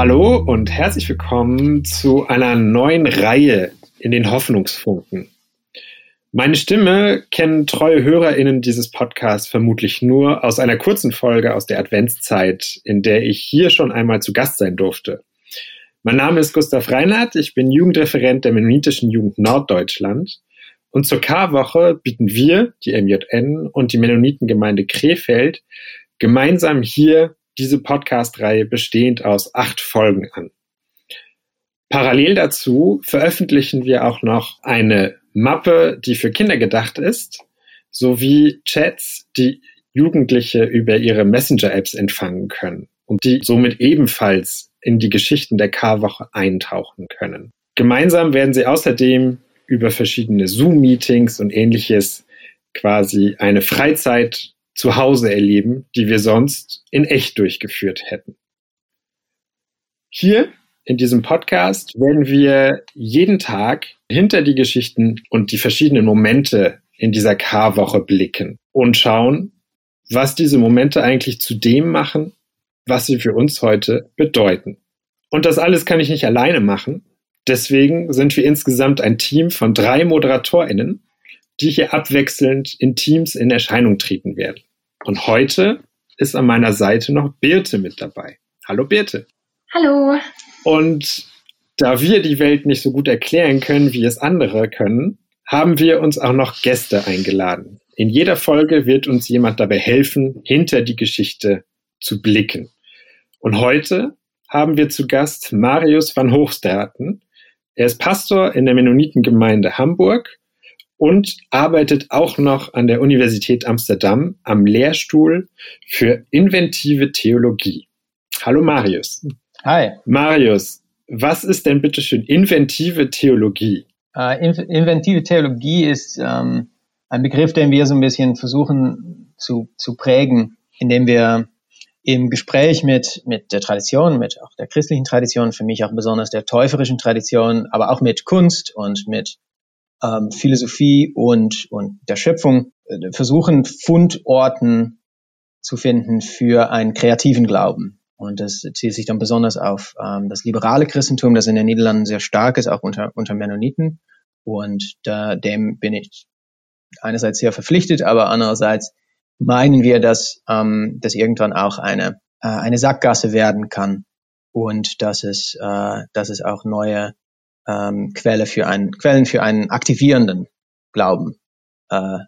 Hallo und herzlich willkommen zu einer neuen Reihe in den Hoffnungsfunken. Meine Stimme kennen treue HörerInnen dieses Podcasts vermutlich nur aus einer kurzen Folge aus der Adventszeit, in der ich hier schon einmal zu Gast sein durfte. Mein Name ist Gustav Reinhardt, ich bin Jugendreferent der Mennonitischen Jugend Norddeutschland und zur K-Woche bieten wir, die MJN und die Mennonitengemeinde Krefeld, gemeinsam hier diese Podcast-Reihe bestehend aus acht Folgen an. Parallel dazu veröffentlichen wir auch noch eine Mappe, die für Kinder gedacht ist, sowie Chats, die Jugendliche über ihre Messenger-Apps empfangen können und die somit ebenfalls in die Geschichten der K-Woche eintauchen können. Gemeinsam werden sie außerdem über verschiedene Zoom-Meetings und ähnliches quasi eine Freizeit zu Hause erleben, die wir sonst in echt durchgeführt hätten. Hier in diesem Podcast werden wir jeden Tag hinter die Geschichten und die verschiedenen Momente in dieser K-Woche blicken und schauen, was diese Momente eigentlich zu dem machen, was sie für uns heute bedeuten. Und das alles kann ich nicht alleine machen. Deswegen sind wir insgesamt ein Team von drei ModeratorInnen, die hier abwechselnd in Teams in Erscheinung treten werden. Und heute ist an meiner Seite noch Birte mit dabei. Hallo Birte. Hallo. Und da wir die Welt nicht so gut erklären können, wie es andere können, haben wir uns auch noch Gäste eingeladen. In jeder Folge wird uns jemand dabei helfen, hinter die Geschichte zu blicken. Und heute haben wir zu Gast Marius van Hochstraten. Er ist Pastor in der Mennonitengemeinde Hamburg und arbeitet auch noch an der Universität Amsterdam am Lehrstuhl für inventive Theologie. Hallo Marius. Hi. Marius, was ist denn bitte schön inventive Theologie? Uh, inventive Theologie ist ähm, ein Begriff, den wir so ein bisschen versuchen zu, zu prägen, indem wir im Gespräch mit, mit der Tradition, mit auch der christlichen Tradition, für mich auch besonders der täuferischen Tradition, aber auch mit Kunst und mit ähm, Philosophie und, und der Schöpfung äh, versuchen, Fundorten zu finden für einen kreativen Glauben. Und das zielt sich dann besonders auf ähm, das liberale Christentum, das in den Niederlanden sehr stark ist, auch unter, unter Mennoniten. Und da, dem bin ich einerseits sehr verpflichtet, aber andererseits meinen wir, dass ähm, das irgendwann auch eine, äh, eine Sackgasse werden kann und dass es, äh, dass es auch neue ähm, Quelle für einen, Quellen für einen aktivierenden Glauben äh,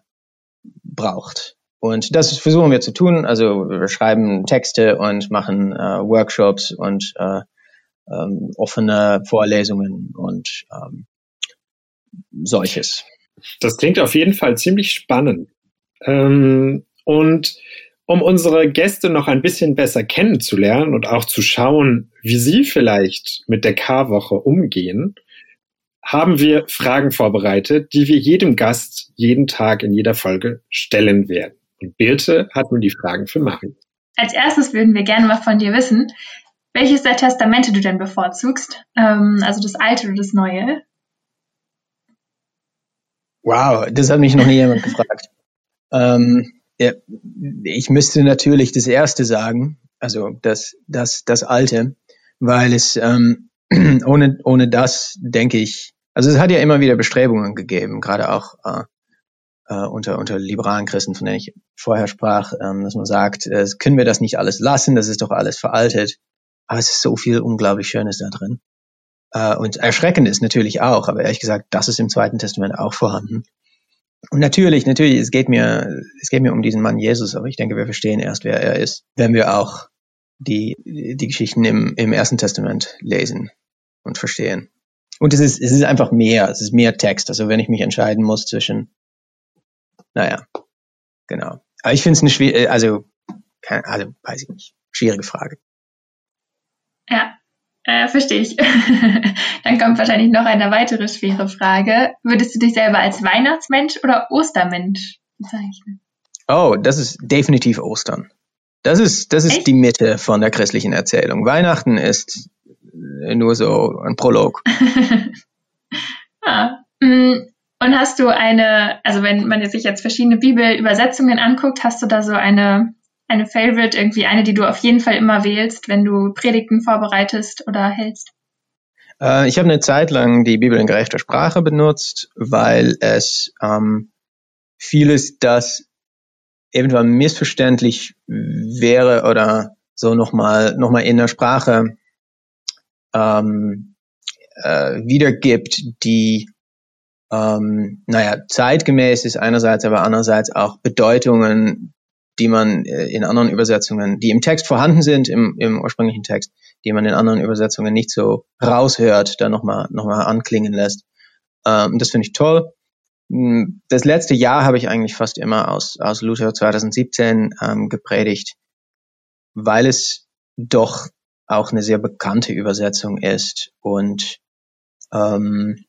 braucht. Und das versuchen wir zu tun. Also wir schreiben Texte und machen äh, Workshops und äh, ähm, offene Vorlesungen und ähm, solches. Das klingt auf jeden Fall ziemlich spannend. Ähm, und um unsere Gäste noch ein bisschen besser kennenzulernen und auch zu schauen, wie sie vielleicht mit der K-Woche umgehen, haben wir Fragen vorbereitet, die wir jedem Gast jeden Tag in jeder Folge stellen werden. Und Birte hat nun die Fragen für Marie. Als erstes würden wir gerne mal von dir wissen, welches der Testamente du denn bevorzugst, ähm, also das alte oder das neue? Wow, das hat mich noch nie jemand gefragt. Ähm, ja, ich müsste natürlich das erste sagen, also das, das, das alte, weil es ähm, ohne, ohne das denke ich, also es hat ja immer wieder Bestrebungen gegeben, gerade auch äh, äh, unter, unter liberalen Christen, von denen ich vorher sprach, ähm, dass man sagt, äh, können wir das nicht alles lassen, das ist doch alles veraltet. Aber es ist so viel unglaublich Schönes da drin. Äh, und erschreckend ist natürlich auch, aber ehrlich gesagt, das ist im Zweiten Testament auch vorhanden. Und natürlich, natürlich, es geht mir, es geht mir um diesen Mann Jesus, aber ich denke, wir verstehen erst, wer er ist, wenn wir auch die, die Geschichten im, im Ersten Testament lesen und verstehen. Und es ist, es ist einfach mehr, es ist mehr Text. Also wenn ich mich entscheiden muss zwischen, naja, genau. Aber ich finde es eine schwierige, also, also, weiß ich nicht, schwierige Frage. Ja, äh, verstehe ich. Dann kommt wahrscheinlich noch eine weitere schwere Frage. Würdest du dich selber als Weihnachtsmensch oder Ostermensch bezeichnen? Oh, das ist definitiv Ostern. Das ist, das ist Echt? die Mitte von der christlichen Erzählung. Weihnachten ist nur so ein Prolog. ah. Mm, und hast du eine, also wenn man sich jetzt verschiedene Bibelübersetzungen anguckt, hast du da so eine eine Favorite, irgendwie eine, die du auf jeden Fall immer wählst, wenn du Predigten vorbereitest oder hältst? Äh, ich habe eine Zeit lang die Bibel in gerechter Sprache benutzt, weil es ähm, vieles, das eventuell missverständlich wäre oder so nochmal noch mal in der Sprache ähm, äh, wiedergibt, die ähm, naja, zeitgemäß ist einerseits, aber andererseits auch Bedeutungen, die man äh, in anderen Übersetzungen, die im Text vorhanden sind, im, im ursprünglichen Text, die man in anderen Übersetzungen nicht so raushört, da nochmal noch mal anklingen lässt. Ähm, das finde ich toll. Hm, das letzte Jahr habe ich eigentlich fast immer aus, aus Luther 2017 ähm, gepredigt, weil es doch auch eine sehr bekannte Übersetzung ist und ähm,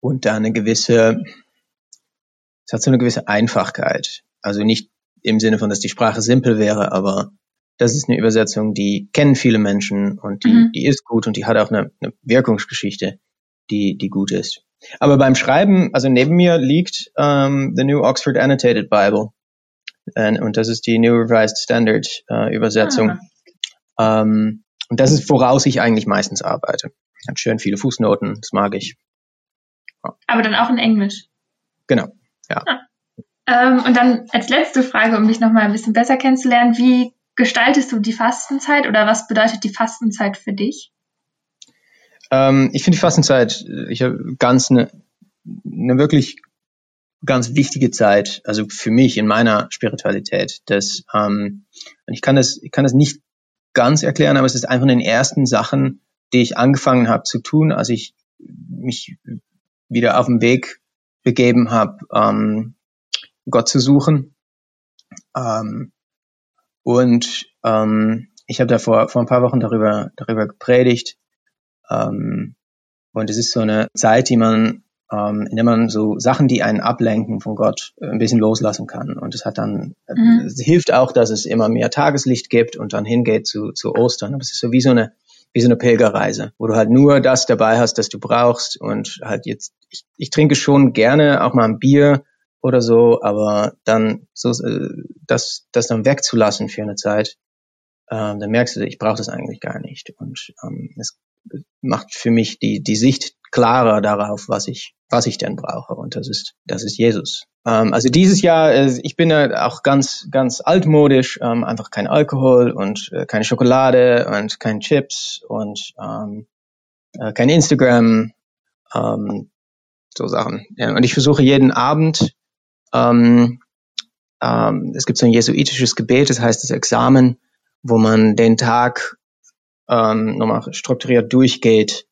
und da eine gewisse, es hat so eine gewisse Einfachkeit. Also nicht im Sinne von, dass die Sprache simpel wäre, aber das ist eine Übersetzung, die kennen viele Menschen und die, mhm. die ist gut und die hat auch eine, eine Wirkungsgeschichte, die, die gut ist. Aber beim Schreiben, also neben mir liegt ähm, The New Oxford Annotated Bible. Und das ist die New Revised Standard äh, Übersetzung. Ah. Ähm, und das ist, woraus ich eigentlich meistens arbeite. Hat schön viele Fußnoten, das mag ich. Ja. Aber dann auch in Englisch. Genau, ja. Ah. Ähm, und dann als letzte Frage, um dich nochmal ein bisschen besser kennenzulernen, wie gestaltest du die Fastenzeit oder was bedeutet die Fastenzeit für dich? Ähm, ich finde die Fastenzeit, ich habe ganz eine, eine wirklich ganz wichtige Zeit, also für mich in meiner Spiritualität. Das, ähm, ich kann das, ich kann das nicht ganz erklären, aber es ist einfach in den ersten Sachen, die ich angefangen habe zu tun, als ich mich wieder auf den Weg begeben habe, ähm, Gott zu suchen. Ähm, und ähm, ich habe da vor, vor ein paar Wochen darüber, darüber gepredigt. Ähm, und es ist so eine Zeit, die man, ähm, in der man so Sachen, die einen ablenken von Gott, ein bisschen loslassen kann. Und es hat dann, mhm. es hilft auch, dass es immer mehr Tageslicht gibt und dann hingeht zu, zu Ostern. Aber es ist so wie so eine, wie so eine Pilgerreise, wo du halt nur das dabei hast, das du brauchst und halt jetzt, ich, ich trinke schon gerne auch mal ein Bier oder so, aber dann so äh, das, das dann wegzulassen für eine Zeit, ähm, dann merkst du, ich brauche das eigentlich gar nicht und ähm, es macht für mich die die Sicht klarer darauf, was ich was ich denn brauche und das ist das ist Jesus. Ähm, also dieses Jahr, äh, ich bin ja auch ganz ganz altmodisch, ähm, einfach kein Alkohol und äh, keine Schokolade und kein Chips und ähm, äh, kein Instagram, ähm, so Sachen. Ja, und ich versuche jeden Abend ähm, ähm, es gibt so ein jesuitisches Gebet, das heißt das Examen, wo man den Tag ähm, nochmal strukturiert durchgeht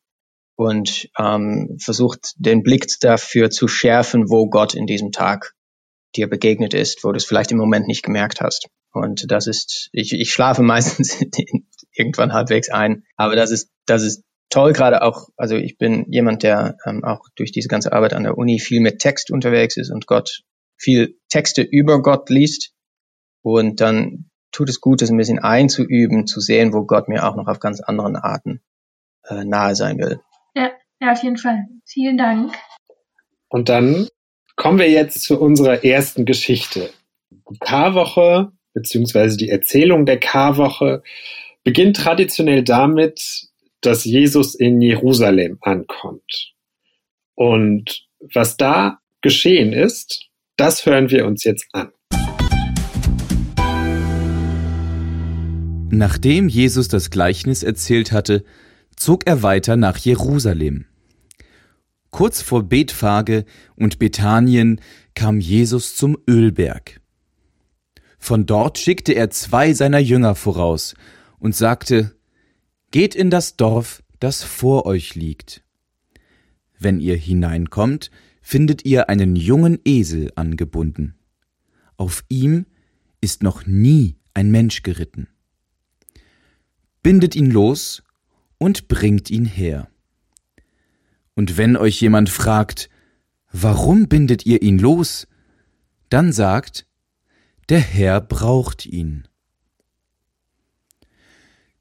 und ähm, versucht, den Blick dafür zu schärfen, wo Gott in diesem Tag dir begegnet ist, wo du es vielleicht im Moment nicht gemerkt hast. Und das ist, ich, ich schlafe meistens irgendwann halbwegs ein, aber das ist, das ist toll, gerade auch, also ich bin jemand, der ähm, auch durch diese ganze Arbeit an der Uni viel mit Text unterwegs ist und Gott viel Texte über Gott liest und dann tut es gut, das ein bisschen einzuüben, zu sehen, wo Gott mir auch noch auf ganz anderen Arten äh, nahe sein will. Ja, ja, auf jeden Fall. Vielen Dank. Und dann kommen wir jetzt zu unserer ersten Geschichte. Die Karwoche beziehungsweise die Erzählung der Karwoche beginnt traditionell damit, dass Jesus in Jerusalem ankommt. Und was da geschehen ist, das hören wir uns jetzt an. Nachdem Jesus das Gleichnis erzählt hatte, zog er weiter nach Jerusalem. Kurz vor Bethphage und Bethanien kam Jesus zum Ölberg. Von dort schickte er zwei seiner Jünger voraus und sagte, Geht in das Dorf, das vor euch liegt. Wenn ihr hineinkommt, findet ihr einen jungen Esel angebunden. Auf ihm ist noch nie ein Mensch geritten bindet ihn los und bringt ihn her. Und wenn euch jemand fragt, warum bindet ihr ihn los, dann sagt, der Herr braucht ihn.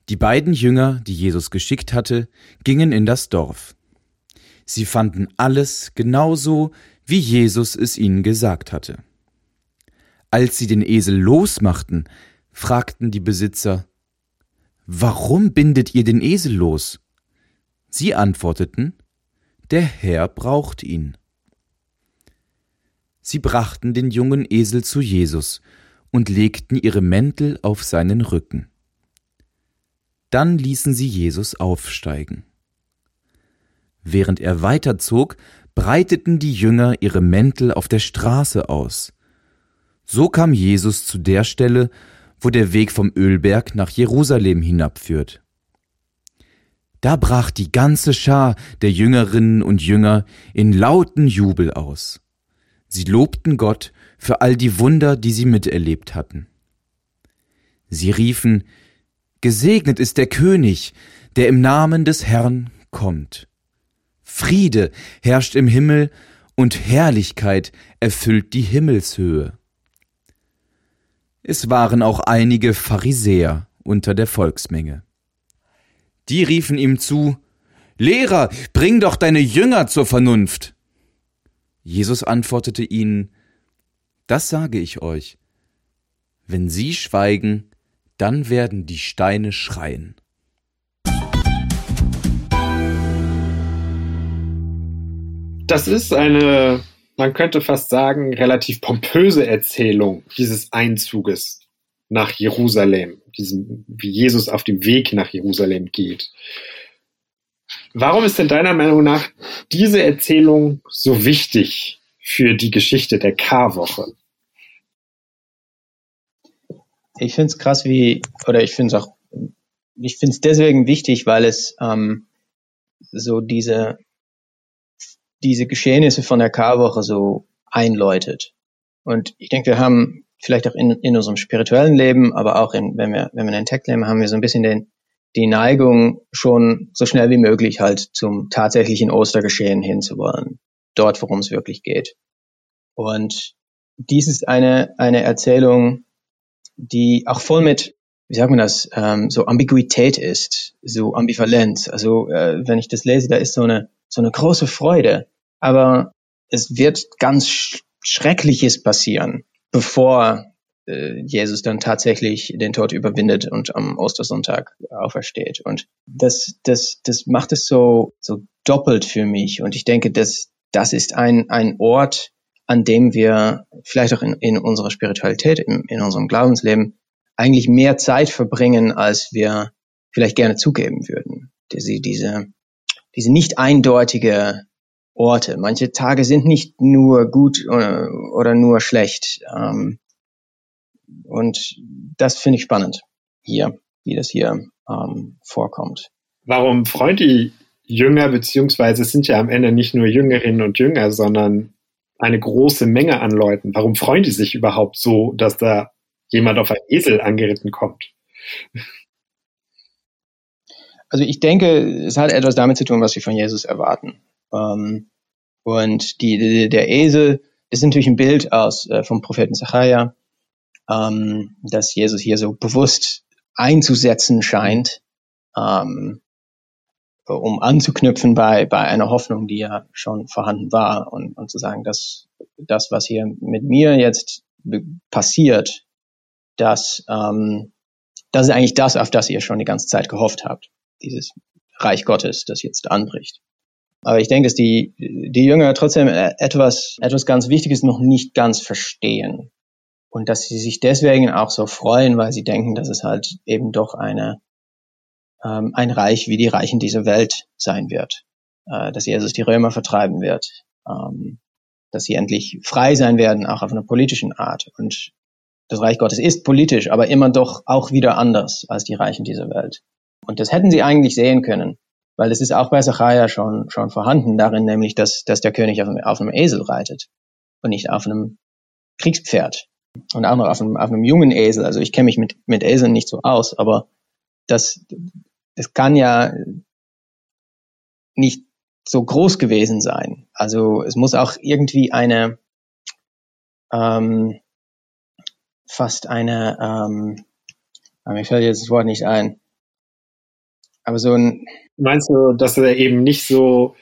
Die beiden Jünger, die Jesus geschickt hatte, gingen in das Dorf. Sie fanden alles genauso, wie Jesus es ihnen gesagt hatte. Als sie den Esel losmachten, fragten die Besitzer, Warum bindet ihr den Esel los? Sie antworteten, Der Herr braucht ihn. Sie brachten den jungen Esel zu Jesus und legten ihre Mäntel auf seinen Rücken. Dann ließen sie Jesus aufsteigen. Während er weiterzog, breiteten die Jünger ihre Mäntel auf der Straße aus. So kam Jesus zu der Stelle, wo der Weg vom Ölberg nach Jerusalem hinabführt. Da brach die ganze Schar der Jüngerinnen und Jünger in lauten Jubel aus. Sie lobten Gott für all die Wunder, die sie miterlebt hatten. Sie riefen, Gesegnet ist der König, der im Namen des Herrn kommt. Friede herrscht im Himmel und Herrlichkeit erfüllt die Himmelshöhe. Es waren auch einige Pharisäer unter der Volksmenge. Die riefen ihm zu, Lehrer, bring doch deine Jünger zur Vernunft. Jesus antwortete ihnen, Das sage ich euch, wenn sie schweigen, dann werden die Steine schreien. Das ist eine, man könnte fast sagen, relativ pompöse Erzählung dieses Einzuges nach Jerusalem, diesem, wie Jesus auf dem Weg nach Jerusalem geht. Warum ist denn deiner Meinung nach diese Erzählung so wichtig für die Geschichte der Karwoche? Ich finde es krass, wie, oder ich finde es auch, ich finde es deswegen wichtig, weil es ähm, so diese, diese Geschehnisse von der Karwoche so einläutet. Und ich denke, wir haben vielleicht auch in, in unserem spirituellen Leben, aber auch in, wenn wir, wenn wir in Tech leben, haben wir so ein bisschen den, die Neigung, schon so schnell wie möglich halt zum tatsächlichen Ostergeschehen hinzuwollen. Dort, worum es wirklich geht. Und dies ist eine, eine Erzählung, die auch voll mit, wie sagt man das, ähm, so Ambiguität ist, so Ambivalenz. Also äh, wenn ich das lese, da ist so eine, so eine große Freude, aber es wird ganz sch Schreckliches passieren, bevor äh, Jesus dann tatsächlich den Tod überwindet und am Ostersonntag aufersteht. Und das, das, das macht es so, so doppelt für mich. Und ich denke, dass das ist ein, ein Ort, an dem wir vielleicht auch in, in unserer Spiritualität, in, in unserem Glaubensleben eigentlich mehr Zeit verbringen, als wir vielleicht gerne zugeben würden. Diese, diese, diese nicht eindeutige Orte. Manche Tage sind nicht nur gut oder, oder nur schlecht. Ähm, und das finde ich spannend hier, wie das hier ähm, vorkommt. Warum freuen die Jünger, beziehungsweise es sind ja am Ende nicht nur Jüngerinnen und Jünger, sondern eine große Menge an Leuten. Warum freuen die sich überhaupt so, dass da jemand auf einen Esel angeritten kommt? Also ich denke, es hat etwas damit zu tun, was wir von Jesus erwarten. Ähm, und die, die, der Esel ist natürlich ein Bild aus äh, vom Propheten Zachariah, ähm, dass Jesus hier so bewusst einzusetzen scheint, ähm, um anzuknüpfen bei, bei einer Hoffnung, die ja schon vorhanden war und, und zu sagen, dass das, was hier mit mir jetzt passiert, dass ähm, das ist eigentlich das, auf das ihr schon die ganze Zeit gehofft habt, dieses Reich Gottes, das jetzt anbricht. Aber ich denke, dass die, die Jünger trotzdem etwas, etwas ganz Wichtiges noch nicht ganz verstehen. Und dass sie sich deswegen auch so freuen, weil sie denken, dass es halt eben doch eine, ähm, ein Reich wie die Reichen dieser Welt sein wird. Äh, dass Jesus die Römer vertreiben wird. Ähm, dass sie endlich frei sein werden, auch auf einer politischen Art. Und das Reich Gottes ist politisch, aber immer doch auch wieder anders als die Reichen dieser Welt. Und das hätten sie eigentlich sehen können, weil es ist auch bei Zachariah schon, schon vorhanden darin, nämlich, dass, dass der König auf einem, auf einem Esel reitet und nicht auf einem Kriegspferd und auch noch auf einem, auf einem jungen Esel. Also ich kenne mich mit, mit Eseln nicht so aus, aber das, das kann ja nicht so groß gewesen sein. Also es muss auch irgendwie eine ähm, fast eine ähm, mir fällt jetzt das Wort nicht ein. Aber so ein Meinst du, dass er eben nicht so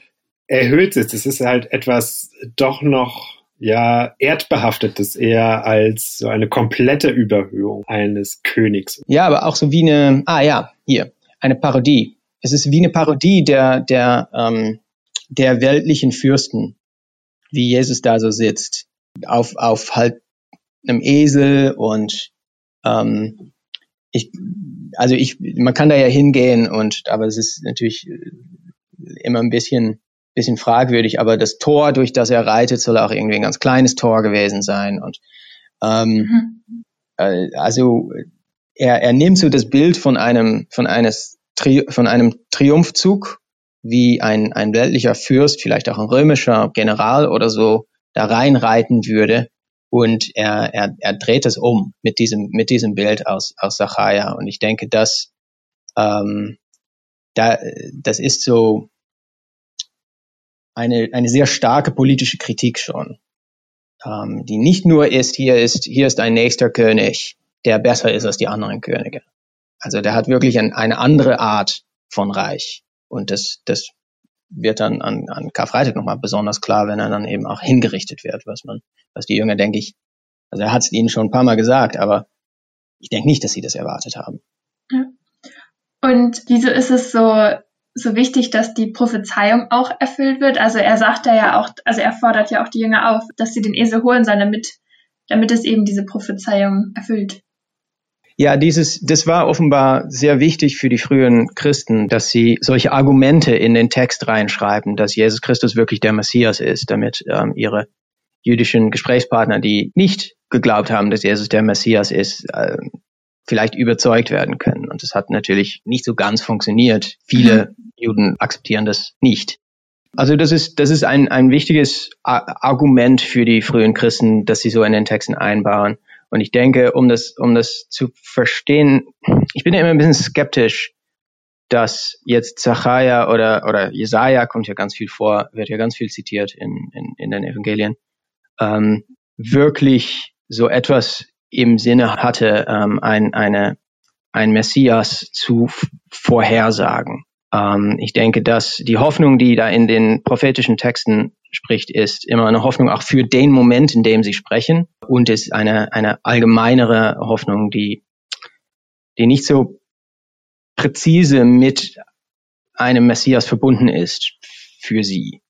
erhöht ist? Es ist halt etwas doch noch ja erdbehaftetes eher als so eine komplette Überhöhung eines Königs. Ja, aber auch so wie eine, ah ja, hier, eine Parodie. Es ist wie eine Parodie der, der, ähm, der weltlichen Fürsten, wie Jesus da so sitzt, auf, auf halt einem Esel und ähm, ich, also ich, man kann da ja hingehen und, aber es ist natürlich immer ein bisschen bisschen fragwürdig, aber das Tor, durch das er reitet, soll auch irgendwie ein ganz kleines Tor gewesen sein. Und ähm, mhm. äh, also er, er nimmt so das Bild von einem von eines Tri von einem Triumphzug, wie ein ein weltlicher Fürst, vielleicht auch ein römischer General oder so, da reinreiten würde. Und er, er, er dreht es um mit diesem, mit diesem Bild aus, aus Sacharja. Und ich denke, dass ähm, da, das ist so, eine, eine sehr starke politische Kritik schon, ähm, die nicht nur ist, hier ist, hier ist ein nächster König, der besser ist als die anderen Könige. Also der hat wirklich ein, eine andere Art von Reich. Und das, das wird dann an, an Karfreitag nochmal besonders klar, wenn er dann eben auch hingerichtet wird, was man, was die Jünger, denke ich, also er hat es ihnen schon ein paar Mal gesagt, aber ich denke nicht, dass sie das erwartet haben. Und wieso ist es so so wichtig, dass die Prophezeiung auch erfüllt wird. Also er sagt da ja auch, also er fordert ja auch die Jünger auf, dass sie den Esel holen sollen, damit, damit es eben diese Prophezeiung erfüllt. Ja, dieses, das war offenbar sehr wichtig für die frühen Christen, dass sie solche Argumente in den Text reinschreiben, dass Jesus Christus wirklich der Messias ist, damit ähm, ihre jüdischen Gesprächspartner, die nicht geglaubt haben, dass Jesus der Messias ist, äh, vielleicht überzeugt werden können. Und das hat natürlich nicht so ganz funktioniert. Viele mhm. Juden akzeptieren das nicht. Also das ist, das ist ein, ein wichtiges Argument für die frühen Christen, dass sie so in den Texten einbauen. Und ich denke, um das, um das zu verstehen, ich bin ja immer ein bisschen skeptisch, dass jetzt Zachariah oder, oder Jesaja kommt ja ganz viel vor, wird ja ganz viel zitiert in, in, in den Evangelien, ähm, wirklich so etwas im Sinne hatte, ähm, ein, eine, ein Messias zu vorhersagen. Ähm, ich denke, dass die Hoffnung, die da in den prophetischen Texten spricht, ist immer eine Hoffnung auch für den Moment, in dem sie sprechen und ist eine, eine allgemeinere Hoffnung, die, die nicht so präzise mit einem Messias verbunden ist für sie.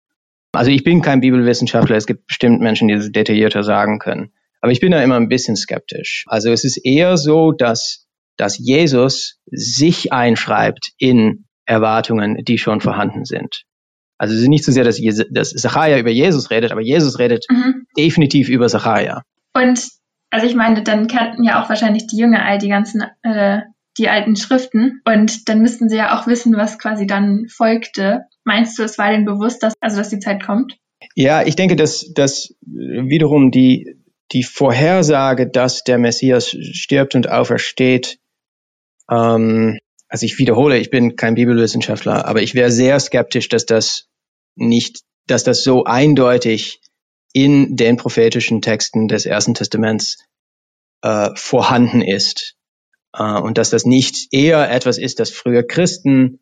Also ich bin kein Bibelwissenschaftler, es gibt bestimmt Menschen, die das detaillierter sagen können. Aber ich bin da immer ein bisschen skeptisch. Also es ist eher so, dass, dass Jesus sich einschreibt in Erwartungen, die schon vorhanden sind. Also es ist nicht so sehr, dass, Jesus, dass Zachariah über Jesus redet, aber Jesus redet mhm. definitiv über Zachariah. Und also ich meine, dann kannten ja auch wahrscheinlich die Jünger all die ganzen, äh, die alten Schriften und dann müssten sie ja auch wissen, was quasi dann folgte. Meinst du, es war denen bewusst, dass, also dass die Zeit kommt? Ja, ich denke, dass, dass wiederum die, die Vorhersage, dass der Messias stirbt und aufersteht, ähm, also ich wiederhole, ich bin kein Bibelwissenschaftler, aber ich wäre sehr skeptisch, dass das nicht, dass das so eindeutig in den prophetischen Texten des Ersten Testaments äh, vorhanden ist äh, und dass das nicht eher etwas ist, das früher Christen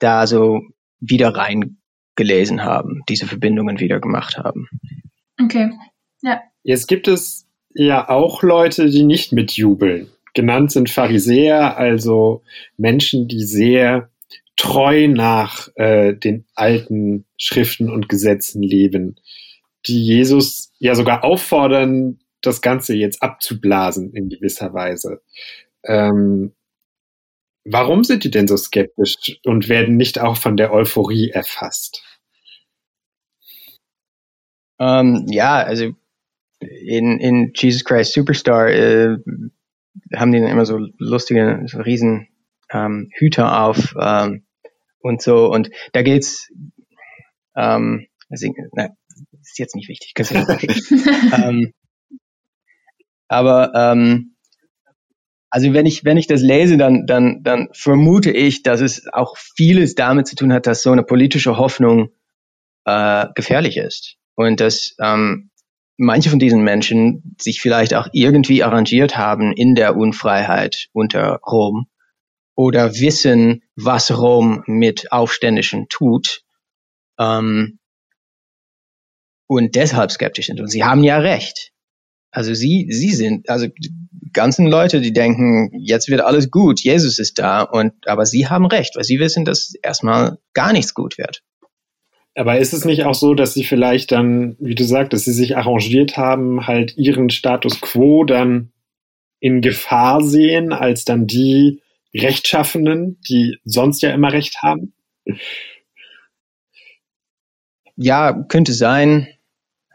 da so wieder reingelesen haben, diese Verbindungen wieder gemacht haben. Okay, ja. Jetzt gibt es ja auch Leute, die nicht mitjubeln. Genannt sind Pharisäer, also Menschen, die sehr treu nach äh, den alten Schriften und Gesetzen leben, die Jesus ja sogar auffordern, das Ganze jetzt abzublasen in gewisser Weise. Ähm, warum sind die denn so skeptisch und werden nicht auch von der Euphorie erfasst? Ähm, ja, also in, in Jesus Christ Superstar äh, haben die dann immer so lustige, so riesen ähm, Hüter auf ähm, und so. Und da geht's, ähm, also, na, ist jetzt nicht wichtig. ähm, aber ähm, also wenn ich wenn ich das lese, dann dann dann vermute ich, dass es auch vieles damit zu tun hat, dass so eine politische Hoffnung äh, gefährlich ist und dass ähm, manche von diesen Menschen sich vielleicht auch irgendwie arrangiert haben in der Unfreiheit unter Rom oder wissen, was Rom mit Aufständischen tut. Ähm, und deshalb skeptisch sind. Und sie haben ja recht. Also sie, sie sind, also die ganzen Leute, die denken, jetzt wird alles gut, Jesus ist da und, aber sie haben recht, weil sie wissen, dass erstmal gar nichts gut wird. Aber ist es nicht auch so, dass sie vielleicht dann, wie du sagst, dass sie sich arrangiert haben, halt ihren Status quo dann in Gefahr sehen, als dann die Rechtschaffenen, die sonst ja immer Recht haben? Ja, könnte sein.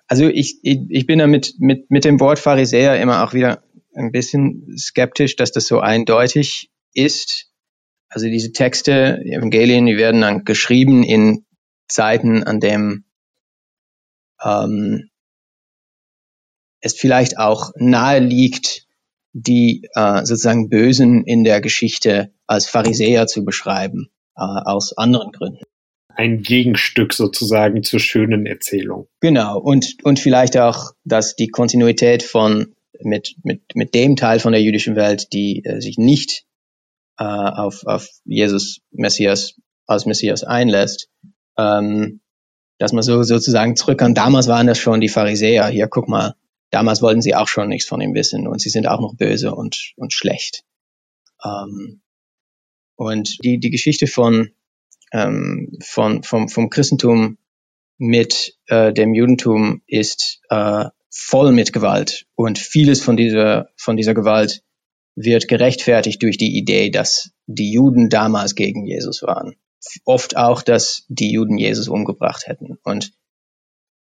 Also ich, ich, ich bin da mit, mit, mit dem Wort Pharisäer immer auch wieder ein bisschen skeptisch, dass das so eindeutig ist. Also diese Texte, die Evangelien, die werden dann geschrieben in Zeiten, an dem ähm, es vielleicht auch nahe liegt, die äh, sozusagen Bösen in der Geschichte als Pharisäer zu beschreiben, äh, aus anderen Gründen. Ein Gegenstück sozusagen zur schönen Erzählung. Genau, und, und vielleicht auch, dass die Kontinuität von mit, mit, mit dem Teil von der jüdischen Welt, die äh, sich nicht äh, auf, auf Jesus Messias als Messias einlässt, ähm, dass man so sozusagen zurück kann. Damals waren das schon die Pharisäer. Hier, guck mal, damals wollten sie auch schon nichts von ihm wissen und sie sind auch noch böse und, und schlecht. Ähm, und die, die Geschichte von, ähm, von, vom, vom Christentum mit äh, dem Judentum ist äh, voll mit Gewalt und vieles von dieser, von dieser Gewalt wird gerechtfertigt durch die Idee, dass die Juden damals gegen Jesus waren oft auch, dass die Juden Jesus umgebracht hätten. Und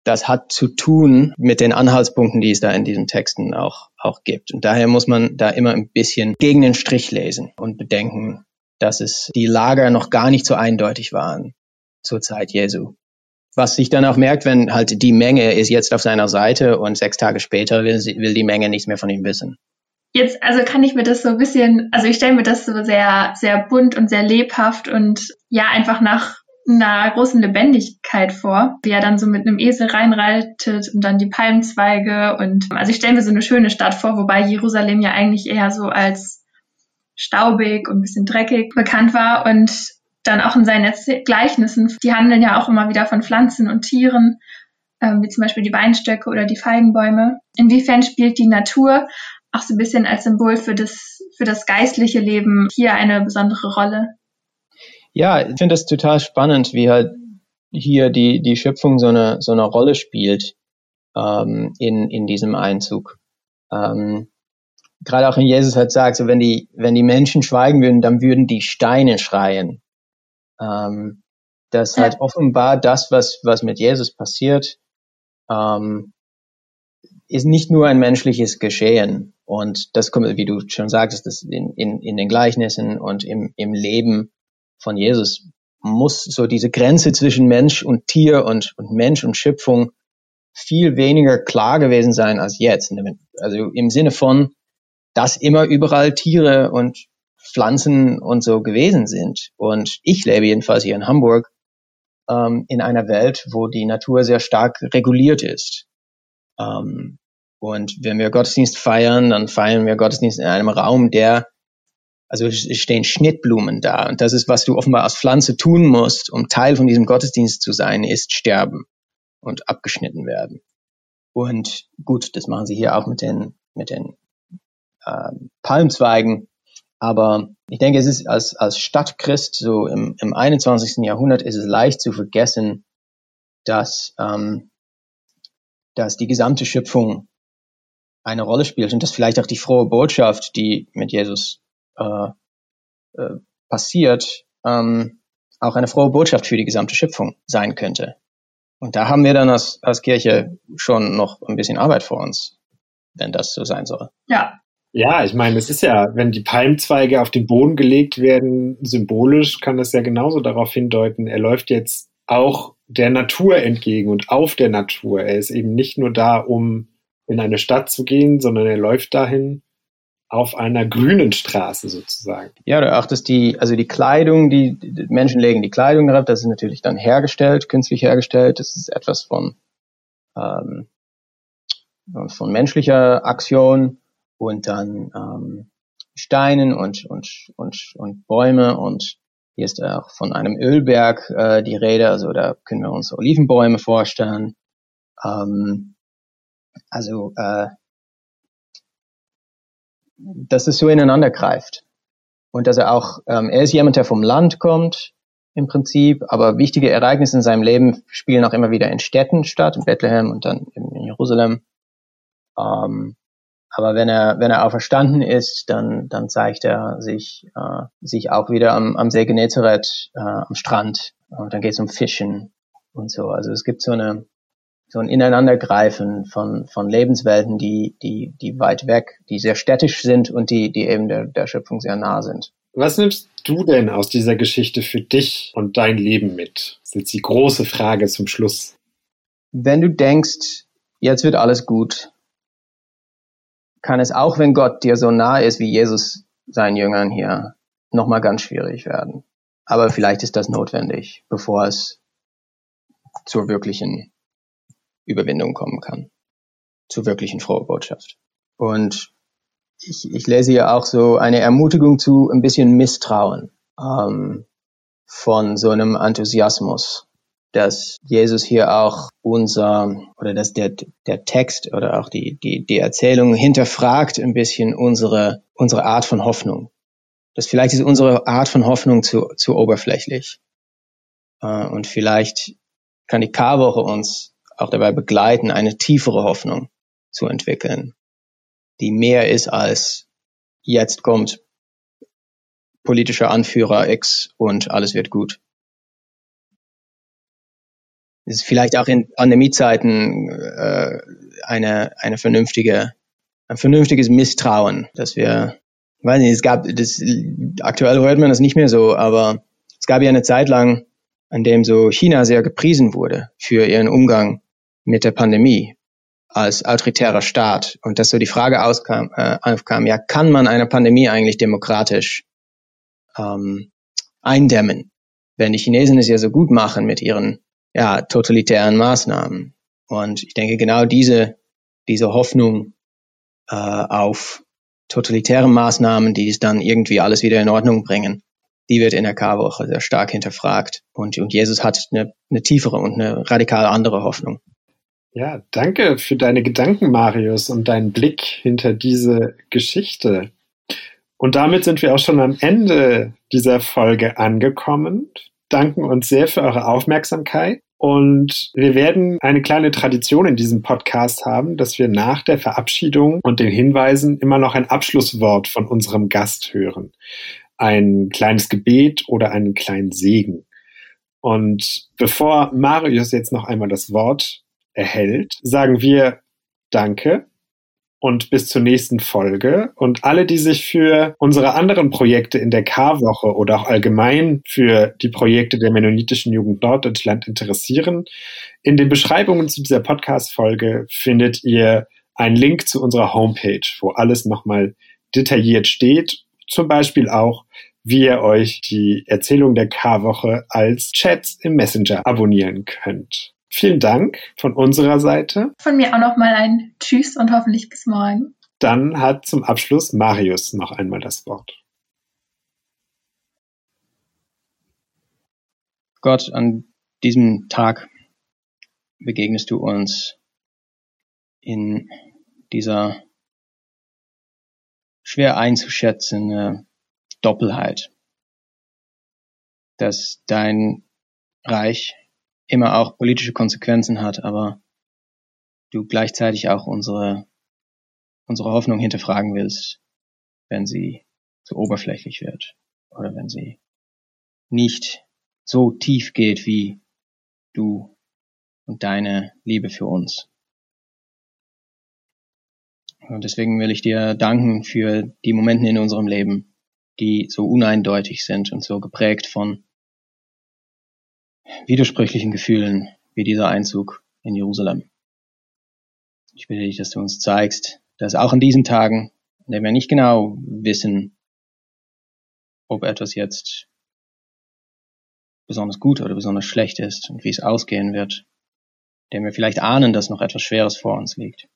das hat zu tun mit den Anhaltspunkten, die es da in diesen Texten auch, auch gibt. Und daher muss man da immer ein bisschen gegen den Strich lesen und bedenken, dass es die Lager noch gar nicht so eindeutig waren zur Zeit Jesu. Was sich dann auch merkt, wenn halt die Menge ist jetzt auf seiner Seite und sechs Tage später will, sie, will die Menge nichts mehr von ihm wissen. Jetzt, also kann ich mir das so ein bisschen, also ich stelle mir das so sehr, sehr bunt und sehr lebhaft und ja, einfach nach einer großen Lebendigkeit vor, wie er dann so mit einem Esel reinreitet und dann die Palmzweige und also ich stelle mir so eine schöne Stadt vor, wobei Jerusalem ja eigentlich eher so als staubig und ein bisschen dreckig bekannt war und dann auch in seinen Gleichnissen, die handeln ja auch immer wieder von Pflanzen und Tieren, ähm, wie zum Beispiel die Weinstöcke oder die Feigenbäume. Inwiefern spielt die Natur auch so ein bisschen als Symbol für das, für das geistliche Leben hier eine besondere Rolle. Ja, ich finde das total spannend, wie halt hier die, die Schöpfung so eine, so eine Rolle spielt ähm, in, in diesem Einzug. Ähm, Gerade auch in Jesus hat sagt, so wenn die, wenn die Menschen schweigen würden, dann würden die Steine schreien. Ähm, das ja. halt offenbar das, was, was mit Jesus passiert, ähm, ist nicht nur ein menschliches Geschehen. Und das kommt, wie du schon sagtest, das in, in, in den Gleichnissen und im, im Leben von Jesus muss so diese Grenze zwischen Mensch und Tier und, und Mensch und Schöpfung viel weniger klar gewesen sein als jetzt. Also im Sinne von, dass immer überall Tiere und Pflanzen und so gewesen sind. Und ich lebe jedenfalls hier in Hamburg ähm, in einer Welt, wo die Natur sehr stark reguliert ist. Ähm, und wenn wir Gottesdienst feiern, dann feiern wir Gottesdienst in einem Raum, der, also es stehen Schnittblumen da. Und das ist, was du offenbar als Pflanze tun musst, um Teil von diesem Gottesdienst zu sein, ist sterben und abgeschnitten werden. Und gut, das machen sie hier auch mit den, mit den äh, Palmzweigen. Aber ich denke, es ist als, als Stadtchrist, so im, im 21. Jahrhundert, ist es leicht zu vergessen, dass ähm, dass die gesamte Schöpfung eine Rolle spielt und dass vielleicht auch die frohe Botschaft, die mit Jesus äh, äh, passiert, ähm, auch eine frohe Botschaft für die gesamte Schöpfung sein könnte. Und da haben wir dann als, als Kirche schon noch ein bisschen Arbeit vor uns, wenn das so sein soll. Ja. Ja, ich meine, es ist ja, wenn die Palmzweige auf den Boden gelegt werden, symbolisch kann das ja genauso darauf hindeuten, er läuft jetzt auch der Natur entgegen und auf der Natur. Er ist eben nicht nur da, um in eine Stadt zu gehen, sondern er läuft dahin auf einer grünen Straße sozusagen. Ja, auch, dass die, also die Kleidung, die, die Menschen legen die Kleidung drauf, das ist natürlich dann hergestellt, künstlich hergestellt, das ist etwas von, ähm, von menschlicher Aktion und dann ähm, Steinen und, und, und, und Bäume und hier ist auch von einem Ölberg äh, die Rede, also da können wir uns Olivenbäume vorstellen. Ähm, also, äh, dass es so ineinander greift. Und dass er auch, ähm, er ist jemand, der vom Land kommt, im Prinzip, aber wichtige Ereignisse in seinem Leben spielen auch immer wieder in Städten statt, in Bethlehem und dann in Jerusalem. Ähm, aber wenn er, wenn er auferstanden ist, dann, dann zeigt er sich, äh, sich auch wieder am, am See Genezareth, äh, am Strand. Und dann geht es um Fischen und so. Also es gibt so eine, so ein Ineinandergreifen von, von Lebenswelten, die, die, die weit weg, die sehr städtisch sind und die, die eben der, der Schöpfung sehr nah sind. Was nimmst du denn aus dieser Geschichte für dich und dein Leben mit? Das ist jetzt die große Frage zum Schluss. Wenn du denkst, jetzt wird alles gut, kann es auch, wenn Gott dir so nah ist wie Jesus seinen Jüngern hier, nochmal ganz schwierig werden. Aber vielleicht ist das notwendig, bevor es zur wirklichen Überwindung kommen kann. Zur wirklichen frohen Botschaft. Und ich, ich lese hier auch so eine Ermutigung zu ein bisschen Misstrauen ähm, von so einem Enthusiasmus, dass Jesus hier auch unser oder dass der der Text oder auch die die die Erzählung hinterfragt ein bisschen unsere unsere Art von Hoffnung. Dass vielleicht ist unsere Art von Hoffnung zu zu oberflächlich äh, und vielleicht kann die Karwoche uns auch dabei begleiten, eine tiefere Hoffnung zu entwickeln, die mehr ist als jetzt kommt politischer Anführer X und alles wird gut. Es ist vielleicht auch in Pandemiezeiten äh, eine, eine vernünftige, ein vernünftiges Misstrauen, dass wir, ich weiß nicht, es gab, das, aktuell hört man das nicht mehr so, aber es gab ja eine Zeit lang, an dem so China sehr gepriesen wurde für ihren Umgang mit der Pandemie als autoritärer Staat und dass so die Frage auskam, äh, aufkam, ja, kann man eine Pandemie eigentlich demokratisch ähm, eindämmen, wenn die Chinesen es ja so gut machen mit ihren ja, totalitären Maßnahmen. Und ich denke, genau diese, diese Hoffnung äh, auf totalitäre Maßnahmen, die es dann irgendwie alles wieder in Ordnung bringen, die wird in der Karwoche sehr stark hinterfragt. Und, und Jesus hat eine, eine tiefere und eine radikal andere Hoffnung. Ja, danke für deine Gedanken, Marius, und deinen Blick hinter diese Geschichte. Und damit sind wir auch schon am Ende dieser Folge angekommen. Danken uns sehr für eure Aufmerksamkeit. Und wir werden eine kleine Tradition in diesem Podcast haben, dass wir nach der Verabschiedung und den Hinweisen immer noch ein Abschlusswort von unserem Gast hören. Ein kleines Gebet oder einen kleinen Segen. Und bevor Marius jetzt noch einmal das Wort erhält, sagen wir Danke und bis zur nächsten Folge. Und alle, die sich für unsere anderen Projekte in der K-Woche oder auch allgemein für die Projekte der Mennonitischen Jugend Norddeutschland interessieren, in den Beschreibungen zu dieser Podcast-Folge findet ihr einen Link zu unserer Homepage, wo alles nochmal detailliert steht. Zum Beispiel auch, wie ihr euch die Erzählung der K-Woche als Chats im Messenger abonnieren könnt. Vielen Dank von unserer Seite. Von mir auch nochmal ein Tschüss und hoffentlich bis morgen. Dann hat zum Abschluss Marius noch einmal das Wort. Gott, an diesem Tag begegnest du uns in dieser schwer einzuschätzende Doppelheit, dass dein Reich immer auch politische Konsequenzen hat, aber du gleichzeitig auch unsere, unsere Hoffnung hinterfragen willst, wenn sie zu oberflächlich wird oder wenn sie nicht so tief geht wie du und deine Liebe für uns. Und deswegen will ich dir danken für die Momente in unserem Leben, die so uneindeutig sind und so geprägt von widersprüchlichen Gefühlen wie dieser Einzug in Jerusalem. Ich bitte dich, dass du uns zeigst, dass auch in diesen Tagen, in denen wir nicht genau wissen, ob etwas jetzt besonders gut oder besonders schlecht ist und wie es ausgehen wird, dem wir vielleicht ahnen, dass noch etwas Schweres vor uns liegt.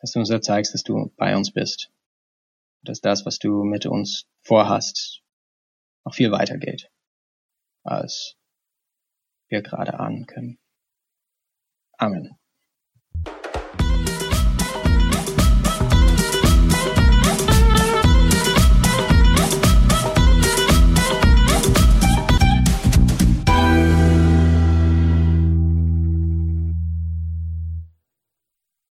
Dass du uns da zeigst, dass du bei uns bist. Dass das, was du mit uns vorhast, noch viel weiter geht als wir gerade ahnen können. Amen.